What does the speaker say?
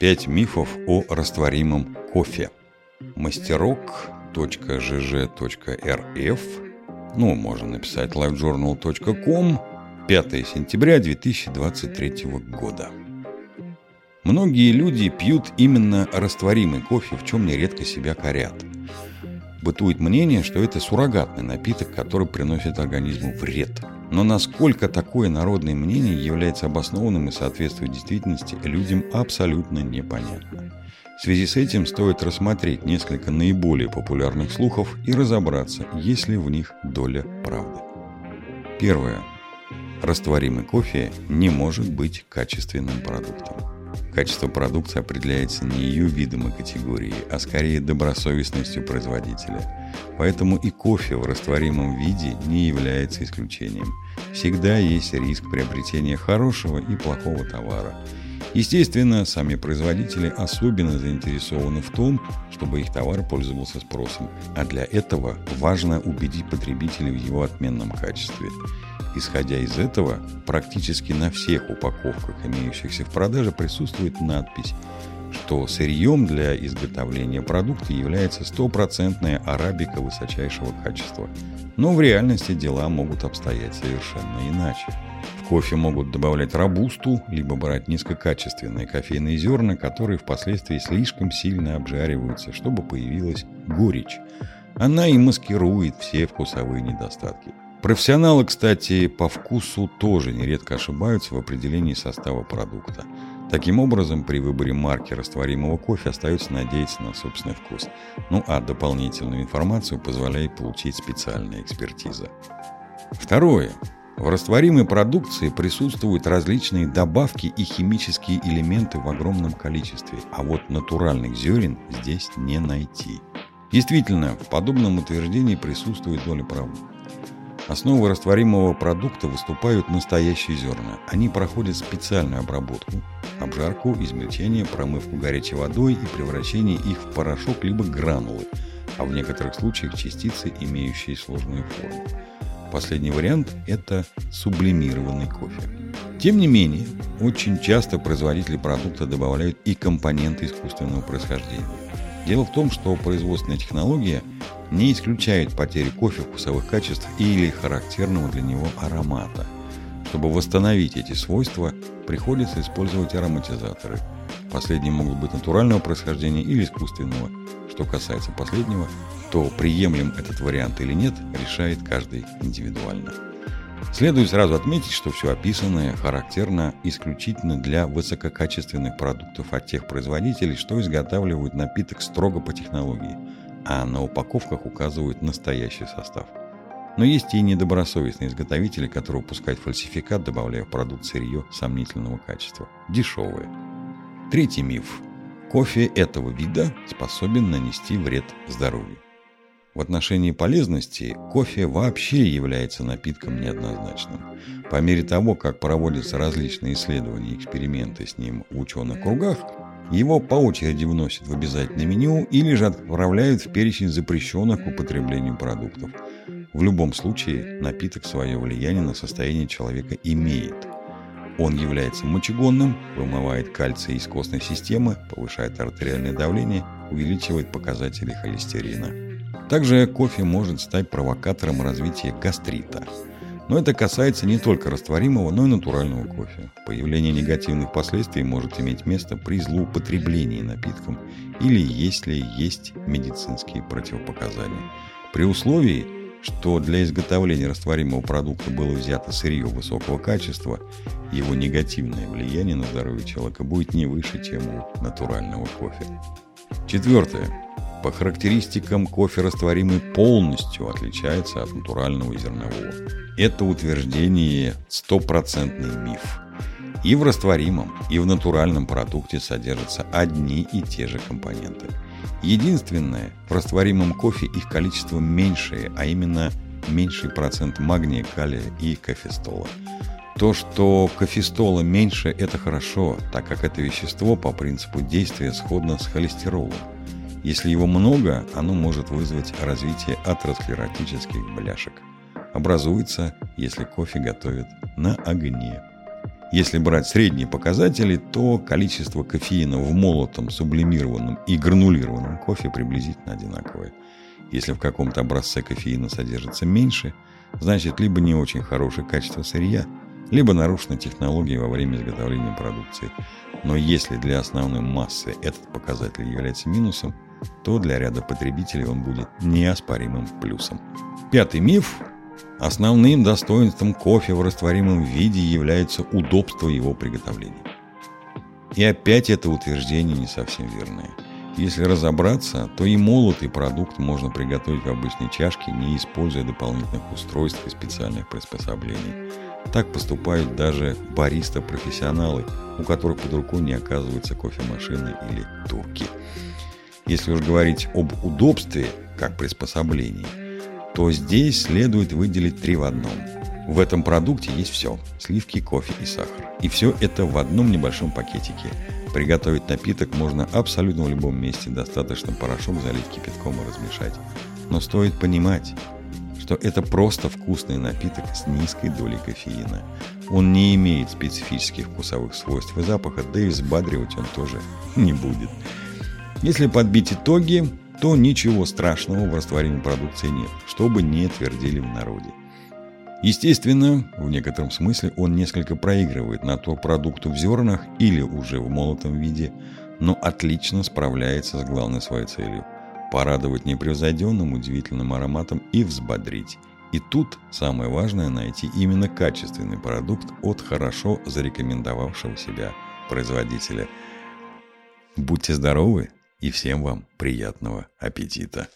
Пять мифов о растворимом кофе. мастерок.жж.рф Ну, можно написать livejournal.com 5 сентября 2023 года. Многие люди пьют именно растворимый кофе, в чем нередко себя корят. Бытует мнение, что это суррогатный напиток, который приносит организму вред. Но насколько такое народное мнение является обоснованным и соответствует действительности, людям абсолютно непонятно. В связи с этим стоит рассмотреть несколько наиболее популярных слухов и разобраться, есть ли в них доля правды. Первое. Растворимый кофе не может быть качественным продуктом. Качество продукции определяется не ее видом и категорией, а скорее добросовестностью производителя. Поэтому и кофе в растворимом виде не является исключением. Всегда есть риск приобретения хорошего и плохого товара. Естественно, сами производители особенно заинтересованы в том, чтобы их товар пользовался спросом, а для этого важно убедить потребителей в его отменном качестве. Исходя из этого, практически на всех упаковках, имеющихся в продаже, присутствует надпись, что сырьем для изготовления продукта является стопроцентная арабика высочайшего качества. Но в реальности дела могут обстоять совершенно иначе. В кофе могут добавлять рабусту, либо брать низкокачественные кофейные зерна, которые впоследствии слишком сильно обжариваются, чтобы появилась горечь. Она и маскирует все вкусовые недостатки. Профессионалы, кстати, по вкусу тоже нередко ошибаются в определении состава продукта. Таким образом, при выборе марки растворимого кофе остается надеяться на собственный вкус. Ну а дополнительную информацию позволяет получить специальная экспертиза. Второе. В растворимой продукции присутствуют различные добавки и химические элементы в огромном количестве, а вот натуральных зерен здесь не найти. Действительно, в подобном утверждении присутствует доля правды. Основой растворимого продукта выступают настоящие зерна. Они проходят специальную обработку, обжарку, измельчение, промывку горячей водой и превращение их в порошок либо гранулы, а в некоторых случаях частицы, имеющие сложную форму. Последний вариант – это сублимированный кофе. Тем не менее, очень часто производители продукта добавляют и компоненты искусственного происхождения. Дело в том, что производственная технология – не исключает потери кофе вкусовых качеств или характерного для него аромата. Чтобы восстановить эти свойства, приходится использовать ароматизаторы. Последние могут быть натурального происхождения или искусственного. Что касается последнего, то приемлем этот вариант или нет, решает каждый индивидуально. Следует сразу отметить, что все описанное характерно исключительно для высококачественных продуктов от тех производителей, что изготавливают напиток строго по технологии – а на упаковках указывают настоящий состав. Но есть и недобросовестные изготовители, которые выпускают фальсификат, добавляя в продукт сырье сомнительного качества. Дешевые. Третий миф. Кофе этого вида способен нанести вред здоровью. В отношении полезности кофе вообще является напитком неоднозначным. По мере того, как проводятся различные исследования и эксперименты с ним в ученых кругах, его по очереди вносят в обязательное меню или же отправляют в перечень запрещенных к употреблению продуктов. В любом случае, напиток свое влияние на состояние человека имеет. Он является мочегонным, вымывает кальций из костной системы, повышает артериальное давление, увеличивает показатели холестерина. Также кофе может стать провокатором развития гастрита – но это касается не только растворимого, но и натурального кофе. Появление негативных последствий может иметь место при злоупотреблении напитком или если есть медицинские противопоказания. При условии, что для изготовления растворимого продукта было взято сырье высокого качества, его негативное влияние на здоровье человека будет не выше, чем у натурального кофе. Четвертое. По характеристикам кофе растворимый полностью отличается от натурального зернового. Это утверждение стопроцентный миф. И в растворимом, и в натуральном продукте содержатся одни и те же компоненты. Единственное, в растворимом кофе их количество меньшее, а именно меньший процент магния, калия и кофестола. То, что кофестола меньше, это хорошо, так как это вещество по принципу действия сходно с холестеролом. Если его много, оно может вызвать развитие атеросклеротических бляшек. Образуется, если кофе готовят на огне. Если брать средние показатели, то количество кофеина в молотом, сублимированном и гранулированном кофе приблизительно одинаковое. Если в каком-то образце кофеина содержится меньше, значит либо не очень хорошее качество сырья, либо нарушена технология во время изготовления продукции. Но если для основной массы этот показатель является минусом, то для ряда потребителей он будет неоспоримым плюсом. Пятый миф Основным достоинством кофе в растворимом виде является удобство его приготовления. И опять это утверждение не совсем верное. Если разобраться, то и молотый продукт можно приготовить в обычной чашке, не используя дополнительных устройств и специальных приспособлений. Так поступают даже бариста-профессионалы, у которых под рукой не оказывается кофемашины или турки. Если уж говорить об удобстве как приспособлении – то здесь следует выделить три в одном. В этом продукте есть все – сливки, кофе и сахар. И все это в одном небольшом пакетике. Приготовить напиток можно абсолютно в любом месте, достаточно порошок залить кипятком и размешать. Но стоит понимать, что это просто вкусный напиток с низкой долей кофеина. Он не имеет специфических вкусовых свойств и запаха, да и взбадривать он тоже не будет. Если подбить итоги, то ничего страшного в растворимой продукции нет, что бы не твердили в народе. Естественно, в некотором смысле он несколько проигрывает на то продукту в зернах или уже в молотом виде, но отлично справляется с главной своей целью – порадовать непревзойденным удивительным ароматом и взбодрить. И тут самое важное – найти именно качественный продукт от хорошо зарекомендовавшего себя производителя. Будьте здоровы! И всем вам приятного аппетита!